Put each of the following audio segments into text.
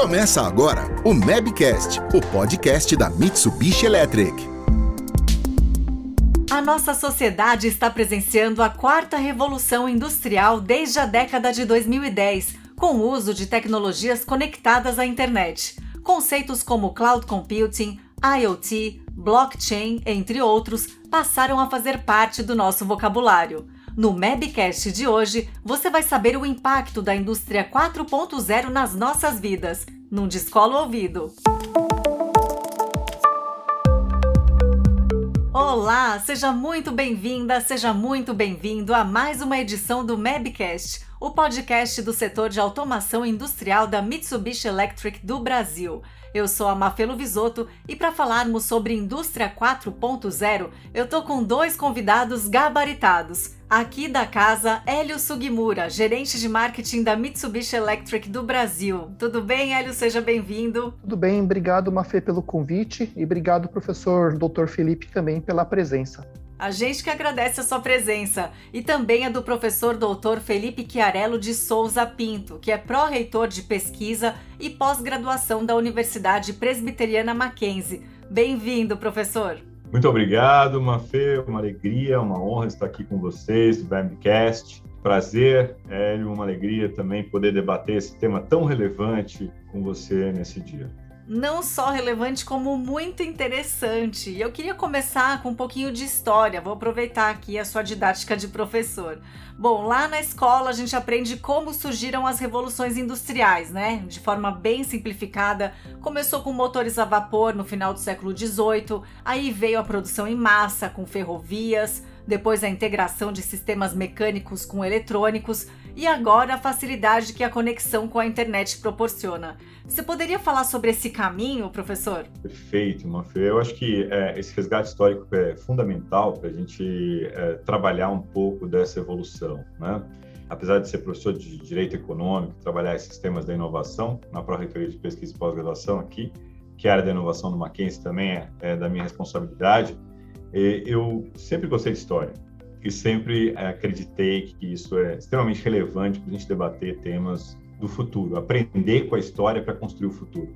Começa agora o Mabcast, o podcast da Mitsubishi Electric. A nossa sociedade está presenciando a quarta revolução industrial desde a década de 2010, com o uso de tecnologias conectadas à internet. Conceitos como cloud computing, IoT, blockchain, entre outros, passaram a fazer parte do nosso vocabulário. No Mabcast de hoje, você vai saber o impacto da indústria 4.0 nas nossas vidas. Num descolo ouvido. Olá, seja muito bem-vinda, seja muito bem-vindo a mais uma edição do Mabcast, o podcast do setor de automação industrial da Mitsubishi Electric do Brasil. Eu sou a Mafelo Visoto e para falarmos sobre indústria 4.0, eu tô com dois convidados gabaritados. Aqui da casa, Hélio Sugimura, gerente de marketing da Mitsubishi Electric do Brasil. Tudo bem, Hélio? Seja bem-vindo. Tudo bem, obrigado, Mafê, pelo convite e obrigado, professor Dr. Felipe, também pela presença. A gente que agradece a sua presença e também a do professor doutor Felipe Chiarello de Souza Pinto, que é pró-reitor de pesquisa e pós-graduação da Universidade Presbiteriana Mackenzie. Bem-vindo, professor. Muito obrigado, Mafê, uma alegria, uma honra estar aqui com vocês do Bamcast. Prazer, Hélio, uma alegria também poder debater esse tema tão relevante com você nesse dia não só relevante, como muito interessante. Eu queria começar com um pouquinho de história, vou aproveitar aqui a sua didática de professor. Bom, lá na escola a gente aprende como surgiram as revoluções industriais, né? De forma bem simplificada. Começou com motores a vapor no final do século XVIII, aí veio a produção em massa com ferrovias, depois a integração de sistemas mecânicos com eletrônicos e agora a facilidade que a conexão com a internet proporciona. Você poderia falar sobre esse caminho, professor? Perfeito, Mafê. Eu acho que é, esse resgate histórico é fundamental para a gente é, trabalhar um pouco dessa evolução, né? Apesar de ser professor de Direito Econômico, trabalhar esses temas da inovação na Pró-Reitoria de Pesquisa e Pós-Graduação aqui, que a área da inovação do Mackenzie também é, é da minha responsabilidade, eu sempre gostei de história e sempre é, acreditei que isso é extremamente relevante para a gente debater temas do futuro, aprender com a história para construir o futuro.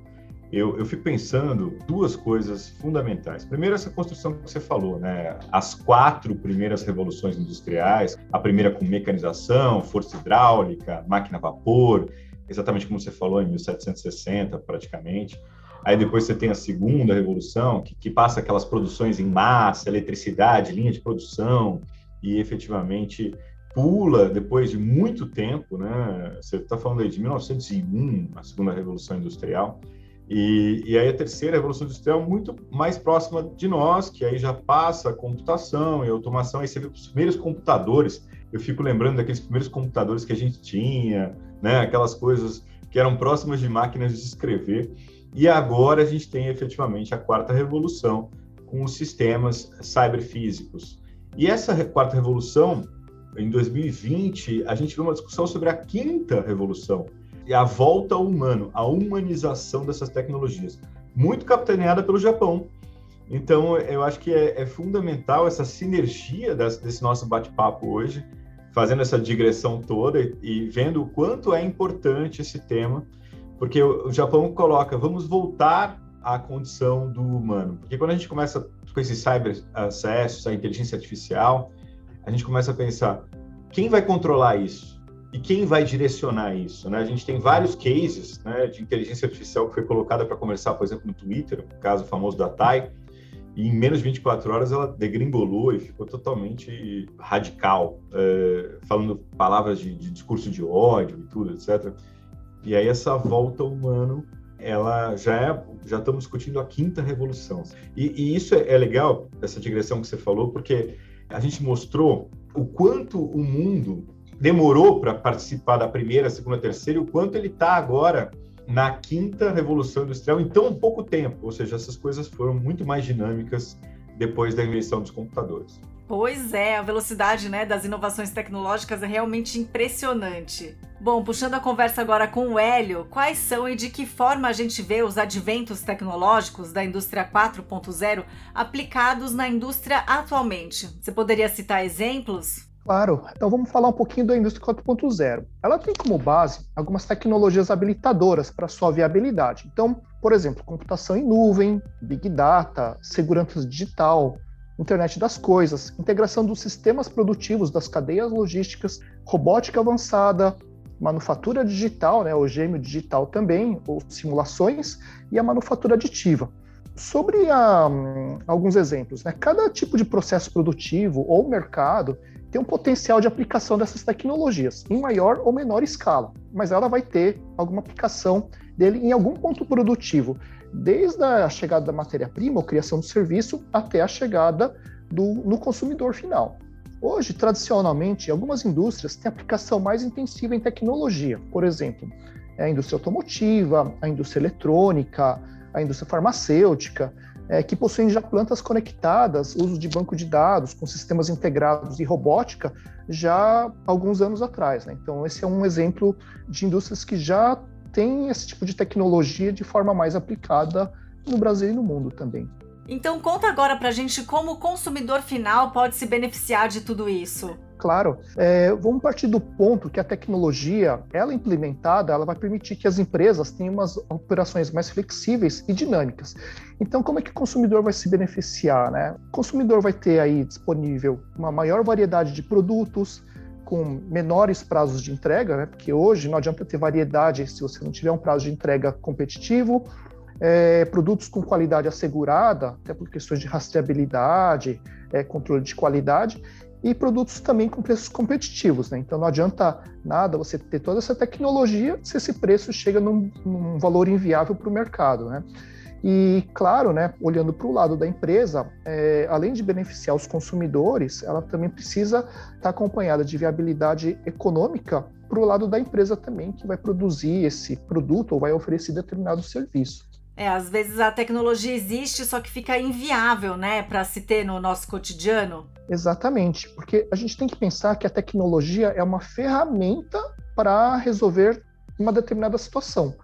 Eu, eu, fico pensando duas coisas fundamentais. Primeiro, essa construção que você falou, né? As quatro primeiras revoluções industriais, a primeira com mecanização, força hidráulica, máquina a vapor, exatamente como você falou, em 1760, praticamente. Aí depois você tem a segunda revolução, que, que passa aquelas produções em massa, eletricidade, linha de produção, e efetivamente pula depois de muito tempo, né? Você está falando aí de 1901, a segunda revolução industrial, e, e, aí a terceira revolução industrial muito mais próxima de nós, que aí já passa a computação e automação, aí você vê os primeiros computadores, eu fico lembrando daqueles primeiros computadores que a gente tinha, né? Aquelas coisas que eram próximas de máquinas de escrever, e agora a gente tem efetivamente a quarta revolução com os sistemas cyberfísicos, e essa quarta revolução, em 2020, a gente viu uma discussão sobre a quinta revolução, e a volta ao humano, a humanização dessas tecnologias, muito capitaneada pelo Japão. Então, eu acho que é, é fundamental essa sinergia desse, desse nosso bate-papo hoje, fazendo essa digressão toda e, e, vendo o quanto é importante esse tema, porque o, o Japão coloca, vamos voltar à condição do humano. Porque quando a gente começa com esses cyber acessos, a inteligência artificial, a gente começa a pensar quem vai controlar isso e quem vai direcionar isso. Né? A gente tem vários cases né, de inteligência artificial que foi colocada para conversar, por exemplo, no Twitter, o caso famoso da TAI, e em menos de 24 horas ela degringolou e ficou totalmente radical, é, falando palavras de, de discurso de ódio e tudo, etc. E aí essa volta humano ela já é, já estamos discutindo a quinta revolução. E, e isso é, é, legal, essa digressão que você falou, porque a gente mostrou o quanto o mundo demorou para participar da primeira, segunda, terceira, e o quanto ele está agora na quinta revolução industrial em tão pouco tempo. Ou seja, essas coisas foram muito mais dinâmicas depois da invenção dos computadores. Pois é, a velocidade né, das inovações tecnológicas é realmente impressionante. Bom, puxando a conversa agora com o Hélio, quais são e de que forma a gente vê os adventos tecnológicos da indústria 4.0 aplicados na indústria atualmente? Você poderia citar exemplos? Claro. Então vamos falar um pouquinho da indústria 4.0. Ela tem como base algumas tecnologias habilitadoras para sua viabilidade. Então, por exemplo, computação em nuvem, big data, segurança digital, internet das coisas, integração dos sistemas produtivos das cadeias logísticas, robótica avançada, manufatura digital, né, o gêmeo digital também, ou simulações, e a manufatura aditiva. Sobre a, um, alguns exemplos, né, cada tipo de processo produtivo ou mercado tem um potencial de aplicação dessas tecnologias, em maior ou menor escala, mas ela vai ter alguma aplicação dele em algum ponto produtivo, desde a chegada da matéria-prima ou criação do serviço até a chegada do, no consumidor final. Hoje, tradicionalmente, algumas indústrias têm aplicação mais intensiva em tecnologia, por exemplo, a indústria automotiva, a indústria eletrônica, a indústria farmacêutica, é, que possuem já plantas conectadas, uso de banco de dados com sistemas integrados e robótica já alguns anos atrás. Né? Então, esse é um exemplo de indústrias que já têm esse tipo de tecnologia de forma mais aplicada no Brasil e no mundo também. Então conta agora para a gente como o consumidor final pode se beneficiar de tudo isso. Claro, é, vamos partir do ponto que a tecnologia, ela implementada, ela vai permitir que as empresas tenham umas operações mais flexíveis e dinâmicas. Então, como é que o consumidor vai se beneficiar? Né? O consumidor vai ter aí disponível uma maior variedade de produtos, com menores prazos de entrega, né? porque hoje não adianta ter variedade se você não tiver um prazo de entrega competitivo, é, produtos com qualidade assegurada, até por questões de rastreabilidade, é, controle de qualidade, e produtos também com preços competitivos. Né? Então não adianta nada você ter toda essa tecnologia se esse preço chega num, num valor inviável para o mercado. Né? E, claro, né, olhando para o lado da empresa, é, além de beneficiar os consumidores, ela também precisa estar tá acompanhada de viabilidade econômica para o lado da empresa também, que vai produzir esse produto ou vai oferecer determinado serviço. É, às vezes a tecnologia existe, só que fica inviável, né, para se ter no nosso cotidiano. Exatamente, porque a gente tem que pensar que a tecnologia é uma ferramenta para resolver uma determinada situação.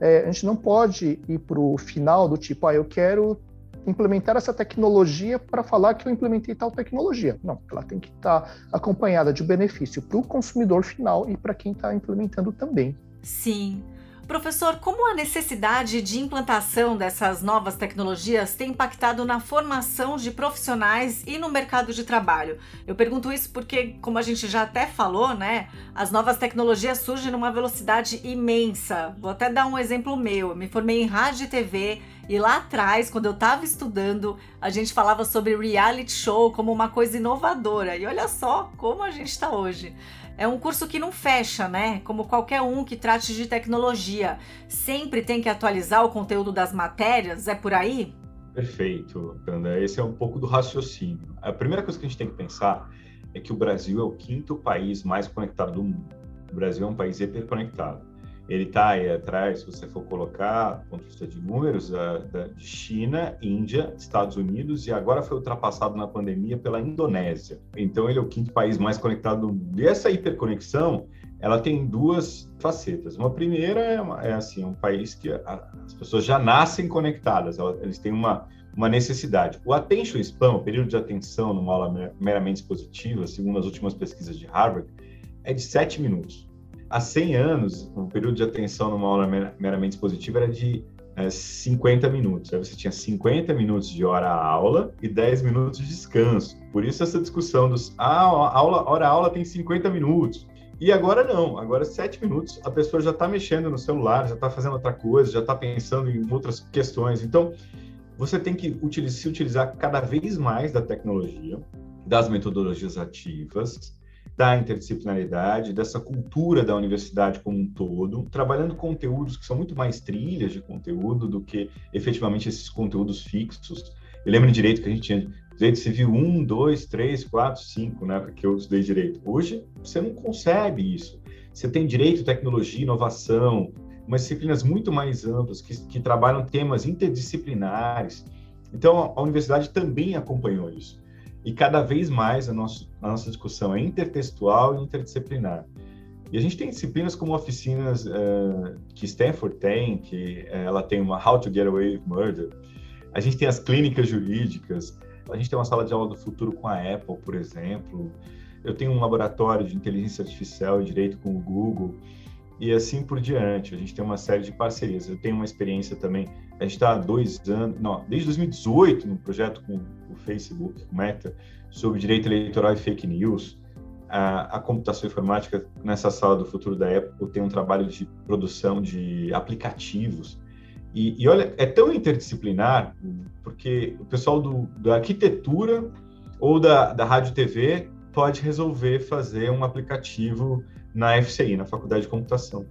É, a gente não pode ir para o final do tipo, ah, eu quero implementar essa tecnologia para falar que eu implementei tal tecnologia. Não, ela tem que estar tá acompanhada de benefício para o consumidor final e para quem está implementando também. Sim. Professor, como a necessidade de implantação dessas novas tecnologias tem impactado na formação de profissionais e no mercado de trabalho? Eu pergunto isso porque, como a gente já até falou, né, as novas tecnologias surgem numa velocidade imensa. Vou até dar um exemplo meu. Eu me formei em rádio e TV e lá atrás, quando eu estava estudando, a gente falava sobre reality show como uma coisa inovadora. E olha só como a gente está hoje. É um curso que não fecha, né? Como qualquer um que trate de tecnologia. Sempre tem que atualizar o conteúdo das matérias, é por aí? Perfeito, Kanda. Esse é um pouco do raciocínio. A primeira coisa que a gente tem que pensar é que o Brasil é o quinto país mais conectado do mundo. O Brasil é um país hiperconectado ele está aí atrás, se você for colocar, do ponto de vista de números, de China, Índia, Estados Unidos e agora foi ultrapassado na pandemia pela Indonésia. Então ele é o quinto país mais conectado. E essa hiperconexão, ela tem duas facetas. Uma primeira é, uma, é assim, um país que a, as pessoas já nascem conectadas, eles têm uma uma necessidade. O attention span, o período de atenção numa aula meramente expositiva, segundo as últimas pesquisas de Harvard, é de 7 minutos há 100 anos, o período de atenção numa aula meramente expositiva era de é, 50 minutos. Aí você tinha 50 minutos de hora-aula e 10 minutos de descanso. Por isso essa discussão dos ah, aula, hora-aula tem 50 minutos. E agora não, agora 7 minutos a pessoa já está mexendo no celular, já está fazendo outra coisa, já está pensando em outras questões. Então, você tem que utilizar, se utilizar cada vez mais da tecnologia, das metodologias ativas, da interdisciplinaridade, dessa cultura da universidade como um todo, trabalhando conteúdos que são muito mais trilhas de conteúdo do que efetivamente esses conteúdos fixos. Eu lembro direito que a gente tinha direito civil 1, 2, 3, 4, 5, né, porque eu estudei direito. Hoje, você não concebe isso. Você tem direito, tecnologia, inovação, umas disciplinas muito mais amplas que, que trabalham temas interdisciplinares. Então, a universidade também acompanhou isso. E cada vez mais a, nosso, a nossa discussão é intertextual e interdisciplinar. E a gente tem disciplinas como oficinas uh, que Stanford tem, que uh, ela tem uma How to Get Away with Murder. A gente tem as clínicas jurídicas. A gente tem uma sala de aula do futuro com a Apple, por exemplo. eu tenho um laboratório de inteligência artificial e direito com o Google e assim por diante. A gente tem uma série de parcerias. Eu tenho uma experiência também. A gente está há dois anos, não, desde 2018, no projeto com o Facebook, o Meta, sobre direito eleitoral e fake news. A, a, computação informática nessa sala do futuro da Apple tem um trabalho de produção de aplicativos. E, e olha, é tão interdisciplinar, porque o pessoal do, da arquitetura ou da, da rádio TV pode resolver fazer um aplicativo na FCI, na Faculdade de Computação.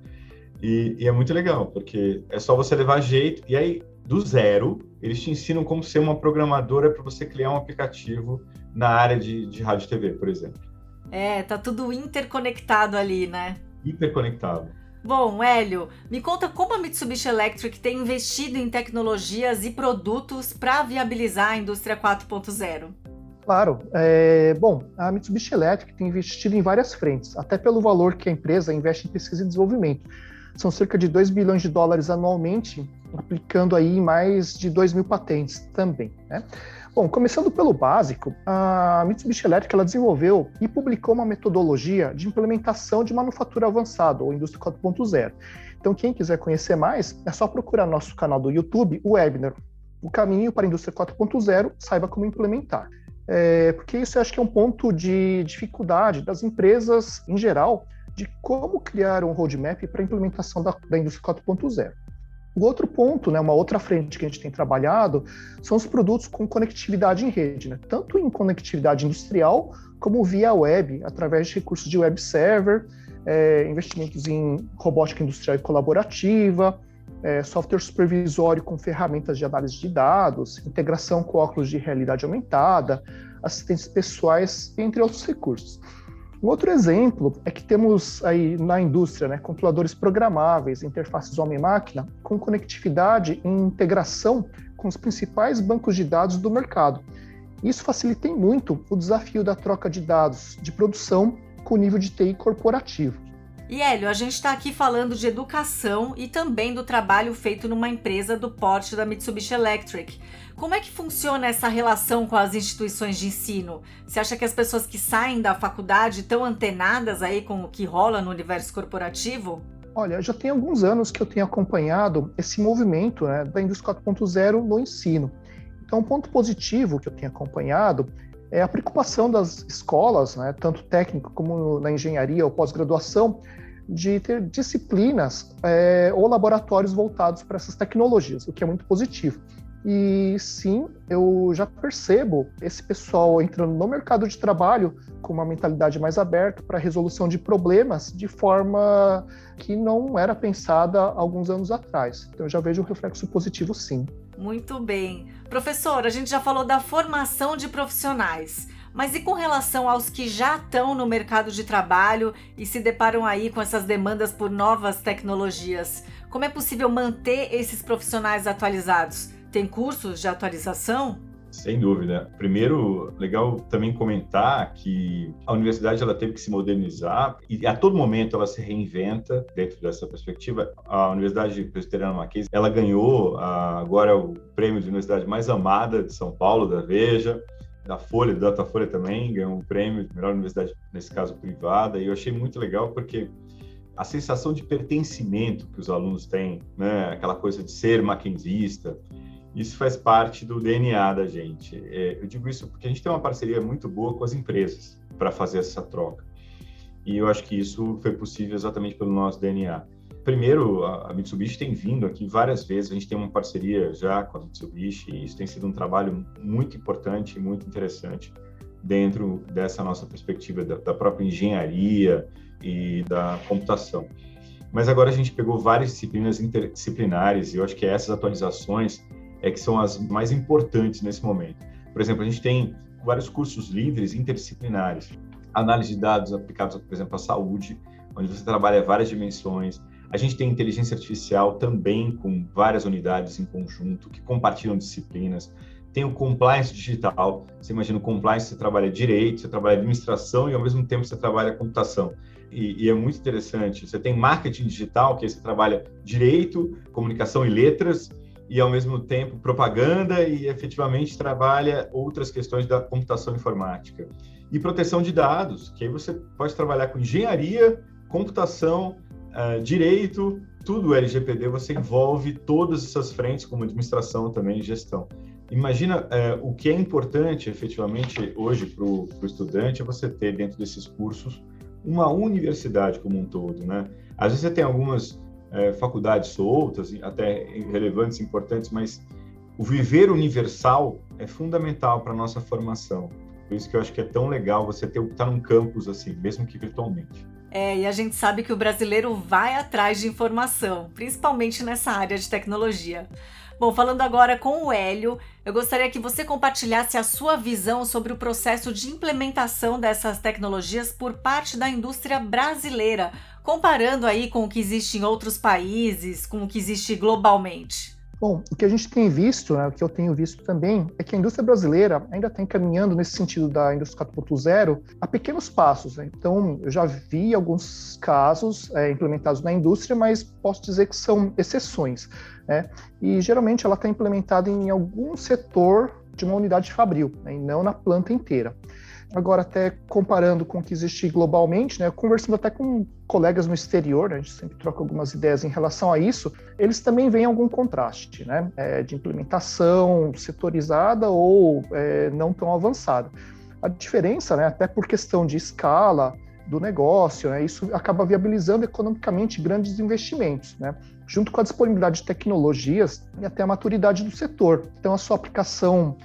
E, e, é muito legal, porque é só você levar jeito, e aí, do zero, eles te ensinam como ser uma programadora para você criar um aplicativo na área de, de rádio e TV, por exemplo. É, tá tudo interconectado ali, né? Hiperconectado. Bom, Hélio, me conta como a Mitsubishi Electric tem investido em tecnologias e produtos para viabilizar a indústria 4.0. Claro. É, bom, a Mitsubishi Electric tem investido em várias frentes, até pelo valor que a empresa investe em pesquisa e desenvolvimento. São cerca de 2 bilhões de dólares anualmente, aplicando aí mais de 2 mil patentes também. Né? Bom, começando pelo básico, a Mitsubishi Electric ela desenvolveu e publicou uma metodologia de implementação de manufatura avançada, ou Indústria 4.0. Então, quem quiser conhecer mais, é só procurar nosso canal do YouTube, o webinar O Caminho para a Indústria 4.0, saiba como implementar é, porque isso eu acho que é um ponto de dificuldade das empresas em geral de como criar um roadmap para a implementação da, da indústria 4.0. O outro ponto, né, uma outra frente que a gente tem trabalhado, são os produtos com conectividade em rede, né, tanto em conectividade industrial como via web, através de recursos de web server, é, investimentos em robótica industrial e colaborativa, é, software supervisório com ferramentas de análise de dados, integração com óculos de realidade aumentada, assistentes pessoais, entre outros recursos. Um outro exemplo é que temos aí na indústria né, controladores programáveis, interfaces homem-máquina, com conectividade e integração com os principais bancos de dados do mercado. Isso facilita muito o desafio da troca de dados de produção com o nível de TI corporativo. E Hélio, a gente está aqui falando de educação e também do trabalho feito numa empresa do porte da Mitsubishi Electric. Como é que funciona essa relação com as instituições de ensino? Você acha que as pessoas que saem da faculdade estão antenadas aí com o que rola no universo corporativo? Olha, já tem alguns anos que eu tenho acompanhado esse movimento né, da indústria 4.0 no ensino. Então, um ponto positivo que eu tenho acompanhado é a preocupação das escolas, né, tanto técnico como na engenharia ou pós-graduação, de ter disciplinas é, ou laboratórios voltados para essas tecnologias, o que é muito positivo. E sim, eu já percebo esse pessoal entrando no mercado de trabalho com uma mentalidade mais aberta para a resolução de problemas de forma que não era pensada alguns anos atrás. Então eu já vejo um reflexo positivo sim. Muito bem. Professor, a gente já falou da formação de profissionais. Mas e com relação aos que já estão no mercado de trabalho e se deparam aí com essas demandas por novas tecnologias? Como é possível manter esses profissionais atualizados? Tem cursos de atualização? Sem dúvida. Primeiro, legal também comentar que a universidade ela teve que se modernizar e a todo momento ela se reinventa dentro dessa perspectiva. A Universidade Presbiteriana Mackenzie, ela ganhou agora o prêmio de universidade mais amada de São Paulo, da Veja da Folha, do Datafolha também, ganhou um prêmio de melhor universidade, nesse caso privada, e eu achei muito legal porque a sensação de pertencimento que os alunos têm, né, aquela coisa de ser maquinzista, isso faz parte do DNA da gente. É, eu digo isso porque a gente tem uma parceria muito boa com as empresas para fazer essa troca. E eu acho que isso foi possível exatamente pelo nosso DNA. Primeiro, a Mitsubishi tem vindo aqui várias vezes, a gente tem uma parceria já com a Mitsubishi, e isso tem sido um trabalho muito importante e muito interessante dentro dessa nossa perspectiva da, da própria engenharia e da computação. Mas agora a gente pegou várias disciplinas interdisciplinares e eu acho que essas atualizações é que são as mais importantes nesse momento. Por exemplo, a gente tem vários cursos livres interdisciplinares, análise de dados aplicados, por exemplo, à saúde, onde você trabalha várias dimensões, a gente tem inteligência artificial também com várias unidades em conjunto que compartilham disciplinas. Tem o compliance digital. Você imagina o compliance, você trabalha direito, você trabalha administração e ao mesmo tempo você trabalha computação. E, e, é muito interessante. Você tem marketing digital, que você trabalha direito, comunicação e letras, e ao mesmo tempo propaganda e efetivamente trabalha outras questões da computação informática. e proteção de dados, que aí você pode trabalhar com engenharia, computação, uh, direito, tudo LGPD, você envolve todas essas frentes, como administração também gestão. Imagina uh, o que é importante, efetivamente, hoje para o estudante, é você ter dentro desses cursos uma universidade como um todo, né? Às vezes você tem algumas uh, faculdades soltas, até relevantes, importantes, mas o viver universal é fundamental para a nossa formação. Por isso que eu acho que é tão legal você ter estar tá num campus assim, mesmo que virtualmente. É, e a gente sabe que o brasileiro vai atrás de informação, principalmente nessa área de tecnologia. Bom, falando agora com o Hélio, eu gostaria que você compartilhasse a sua visão sobre o processo de implementação dessas tecnologias por parte da indústria brasileira, comparando aí com o que existe em outros países, com o que existe globalmente. Bom, o que a gente tem visto, né, o que eu tenho visto também, é que a indústria brasileira ainda está encaminhando nesse sentido da indústria 4.0 a pequenos passos. Né? Então, eu já vi alguns casos é, implementados na indústria, mas posso dizer que são exceções. Né? E geralmente ela está implementada em algum setor de uma unidade fabril, né, e não na planta inteira. Agora, até comparando com o que existe globalmente, né, conversando até com colegas no exterior, né, a gente sempre troca algumas ideias em relação a isso, eles também veem algum contraste né, é, de implementação setorizada ou é, não tão avançada. A diferença, né, até por questão de escala do negócio, né, isso acaba viabilizando economicamente grandes investimentos, né, junto com a disponibilidade de tecnologias e até a maturidade do setor. Então, a sua aplicação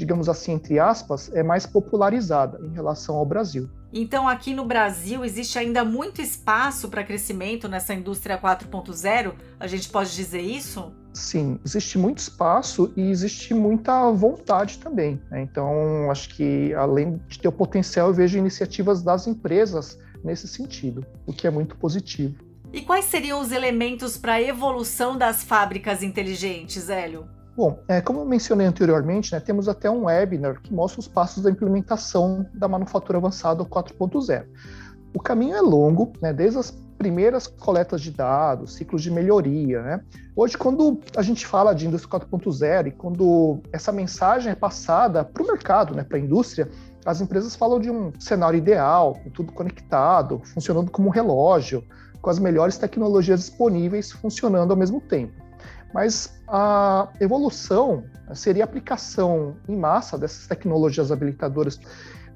digamos assim, entre aspas, é mais popularizada em relação ao Brasil. Então, aqui no Brasil, existe ainda muito espaço para crescimento nessa indústria 4.0? A gente pode dizer isso? Sim, existe muito espaço e existe muita vontade também. Né? Então, acho que além de ter o potencial, eu vejo iniciativas das empresas nesse sentido, o que é muito positivo. E quais seriam os elementos para a evolução das fábricas inteligentes, Hélio? Bom, é, como eu mencionei anteriormente, né, temos até um webinar que mostra os passos da implementação da manufatura avançada 4.0. O caminho é longo, né, desde as primeiras coletas de dados, ciclos de melhoria. Né? Hoje, quando a gente fala de indústria 4.0 e quando essa mensagem é passada para o mercado, né, para a indústria, as empresas falam de um cenário ideal, tudo conectado, funcionando como um relógio, com as melhores tecnologias disponíveis funcionando ao mesmo tempo. Mas a evolução seria a aplicação em massa dessas tecnologias habilitadoras,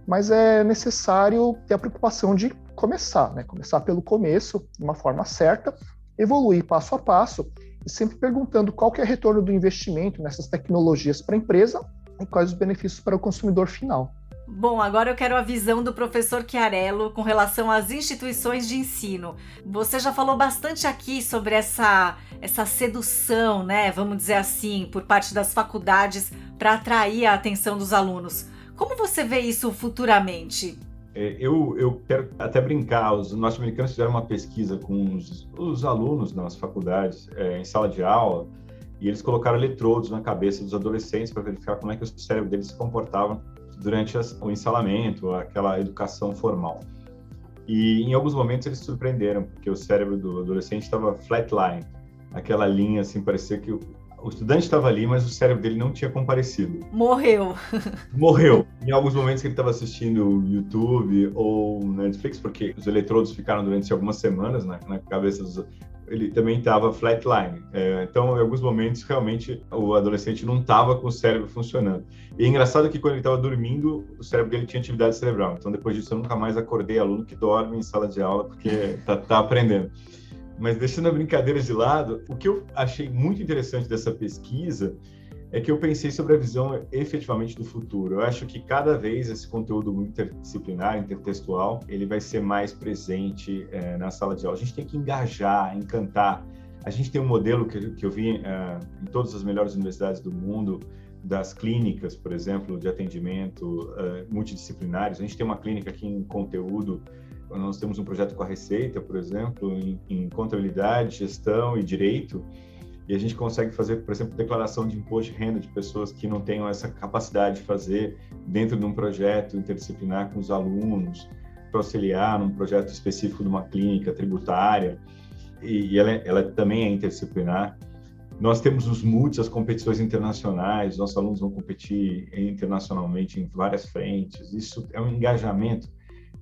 mas é necessário ter a preocupação de começar, né? começar pelo começo, de uma forma certa, evoluir passo a passo e sempre perguntando qual que é o retorno do investimento nessas tecnologias para a empresa e quais os benefícios para o consumidor final. Bom, agora eu quero a visão do professor Chiarello com relação às instituições de ensino. Você já falou bastante aqui sobre essa, essa sedução, né? Vamos dizer assim, por parte das faculdades para atrair a atenção dos alunos. Como você vê isso futuramente? É, eu, eu quero até brincar, os norte-americanos fizeram uma pesquisa com os, os alunos nas faculdades, é, em sala de aula, e eles colocaram eletrodos na cabeça dos adolescentes para verificar como é que o cérebro deles se comportava durante o ensalamento, aquela educação formal. E em alguns momentos eles surpreenderam, porque o cérebro do adolescente estava flatline, aquela linha assim, parecia que o, estudante estava ali, mas o cérebro dele não tinha comparecido. Morreu. Morreu. Em alguns momentos que ele estava assistindo YouTube ou Netflix, porque os eletrodos ficaram durante algumas semanas na, na cabeça dos, ele também estava flatline. É, então, em alguns momentos, realmente, o adolescente não estava com o cérebro funcionando. E é engraçado que quando ele estava dormindo, o cérebro dele tinha atividade cerebral. Então, depois disso, eu nunca mais acordei aluno que dorme em sala de aula porque está tá aprendendo. Mas deixando a brincadeira de lado, o que eu achei muito interessante dessa pesquisa é que eu pensei sobre a visão efetivamente do futuro. Eu acho que cada vez esse conteúdo interdisciplinar, intertextual, ele vai ser mais presente é, na sala de aula. A gente tem que engajar, encantar. A gente tem um modelo que, que eu vi é, em todas as melhores universidades do mundo, das clínicas, por exemplo, de atendimento uh, multidisciplinares. A gente tem uma clínica aqui em conteúdo, nós temos um projeto com a Receita, por exemplo, em, em contabilidade, gestão e direito, e a gente consegue fazer, por exemplo, declaração de imposto de renda de pessoas que não tenham essa capacidade de fazer dentro de um projeto interdisciplinar com os alunos, para auxiliar num projeto específico de uma clínica tributária, e, e ela, ela, também é interdisciplinar. Nós temos os MUTs, as competições internacionais, nossos alunos vão competir internacionalmente em várias frentes. Isso é um engajamento.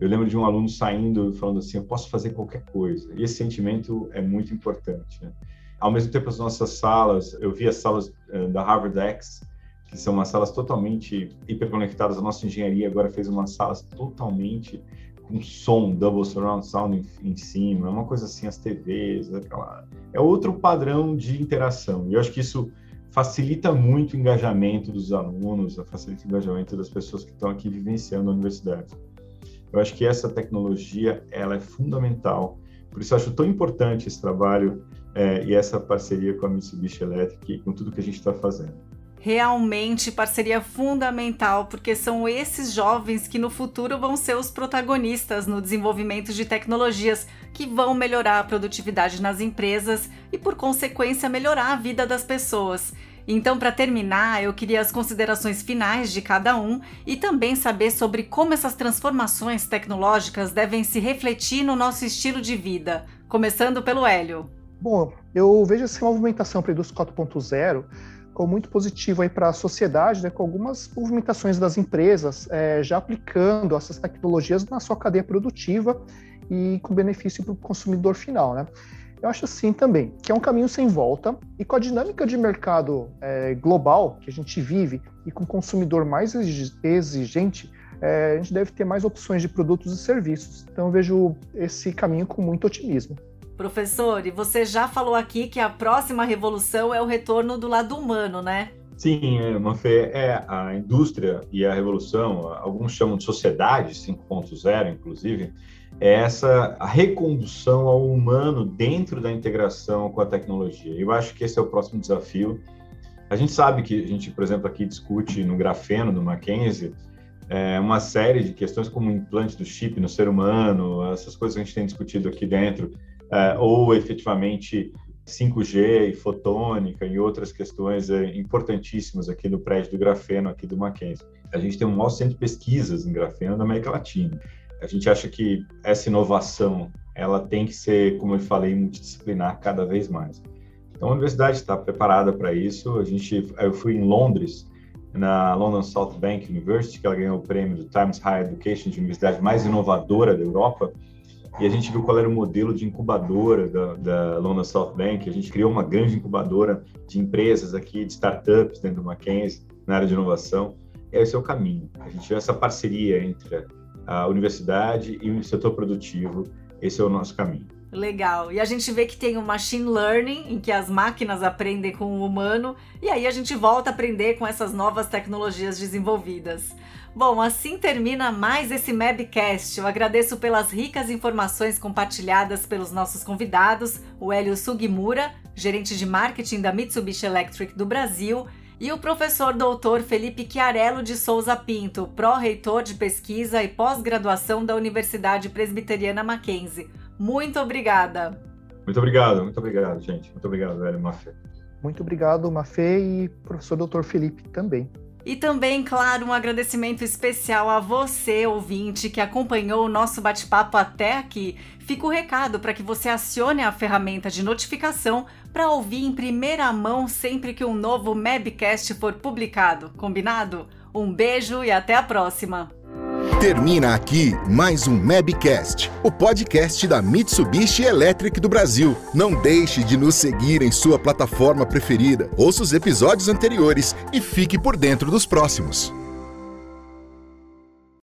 Eu lembro de um aluno saindo falando assim: eu posso fazer qualquer coisa. E esse sentimento é muito importante. Né? Ao mesmo tempo, as nossas salas, eu vi as salas uh, da Harvard X, que são umas salas totalmente hiperconectadas. A nossa engenharia agora fez umas salas totalmente com som, double surround sound em, em cima, é uma coisa assim, as TVs, aquela... é outro padrão de interação. E eu acho que isso facilita muito o engajamento dos alunos, facilita o engajamento das pessoas que estão aqui vivenciando a universidade. Eu acho que essa tecnologia ela é fundamental. Por isso acho tão importante esse trabalho é, e essa parceria com a Mitsubishi Electric, com tudo que a gente está fazendo realmente parceria fundamental, porque são esses jovens que no futuro vão ser os protagonistas no desenvolvimento de tecnologias que vão melhorar a produtividade nas empresas e, por consequência, melhorar a vida das pessoas. Então, para terminar, eu queria as considerações finais de cada um e também saber sobre como essas transformações tecnológicas devem se refletir no nosso estilo de vida, começando pelo Hélio. Bom, eu vejo essa movimentação para a indústria 4.0 como muito positivo para a sociedade, né, com algumas movimentações das empresas é, já aplicando essas tecnologias na sua cadeia produtiva e com benefício para o consumidor final. Né? Eu acho assim também, que é um caminho sem volta e com a dinâmica de mercado é, global que a gente vive e com o consumidor mais exigente, é, a gente deve ter mais opções de produtos e serviços. Então eu vejo esse caminho com muito otimismo. Professor, e você já falou aqui que a próxima revolução é o retorno do lado humano, né? Sim, é, Manfê, é a indústria e a revolução, alguns chamam de sociedade 5.0, inclusive, é essa a recondução ao humano dentro da integração com a tecnologia. Eu acho que esse é o próximo desafio. A gente sabe que a gente, por exemplo, aqui discute no grafeno do Mackenzie é, uma série de questões como o implante do chip no ser humano, essas coisas que a gente tem discutido aqui dentro, é, ou efetivamente 5G e fotônica e outras questões é, importantíssimas aqui no prédio do grafeno, aqui do Mackenzie. A gente tem um maior centro de pesquisas em grafeno na América Latina. A gente acha que essa inovação ela tem que ser, como eu falei, multidisciplinar cada vez mais. Então a universidade está preparada para isso. A gente, eu fui em Londres na London South Bank University, que ela ganhou o prêmio do Times Higher Education de universidade mais inovadora da Europa e a gente viu qual era o modelo de incubadora da, da London South Bank. A gente criou uma grande incubadora de empresas aqui, de startups dentro do Mackenzie, na área de inovação. Esse é o caminho. A gente vê essa parceria entre a universidade e o setor produtivo. Esse é o nosso caminho. Legal. E a gente vê que tem o machine learning, em que as máquinas aprendem com o humano, e aí a gente volta a aprender com essas novas tecnologias desenvolvidas. Bom, assim termina mais esse Mabcast. Eu agradeço pelas ricas informações compartilhadas pelos nossos convidados, o Hélio Sugimura, gerente de marketing da Mitsubishi Electric do Brasil, e o professor doutor Felipe Chiarello de Souza Pinto, pró-reitor de pesquisa e pós-graduação da Universidade Presbiteriana Mackenzie. Muito obrigada. Muito obrigado, muito obrigado, gente. Muito obrigado, velho Mafê. Muito obrigado, Mafê, e professor doutor Felipe também. E também, claro, um agradecimento especial a você, ouvinte, que acompanhou o nosso bate-papo até aqui. Fica o recado para que você acione a ferramenta de notificação para ouvir em primeira mão sempre que um novo Mabcast for publicado. Combinado? Um beijo e até a próxima! Termina aqui mais um Mabcast, o podcast da Mitsubishi Electric do Brasil. Não deixe de nos seguir em sua plataforma preferida. Ouça os episódios anteriores e fique por dentro dos próximos.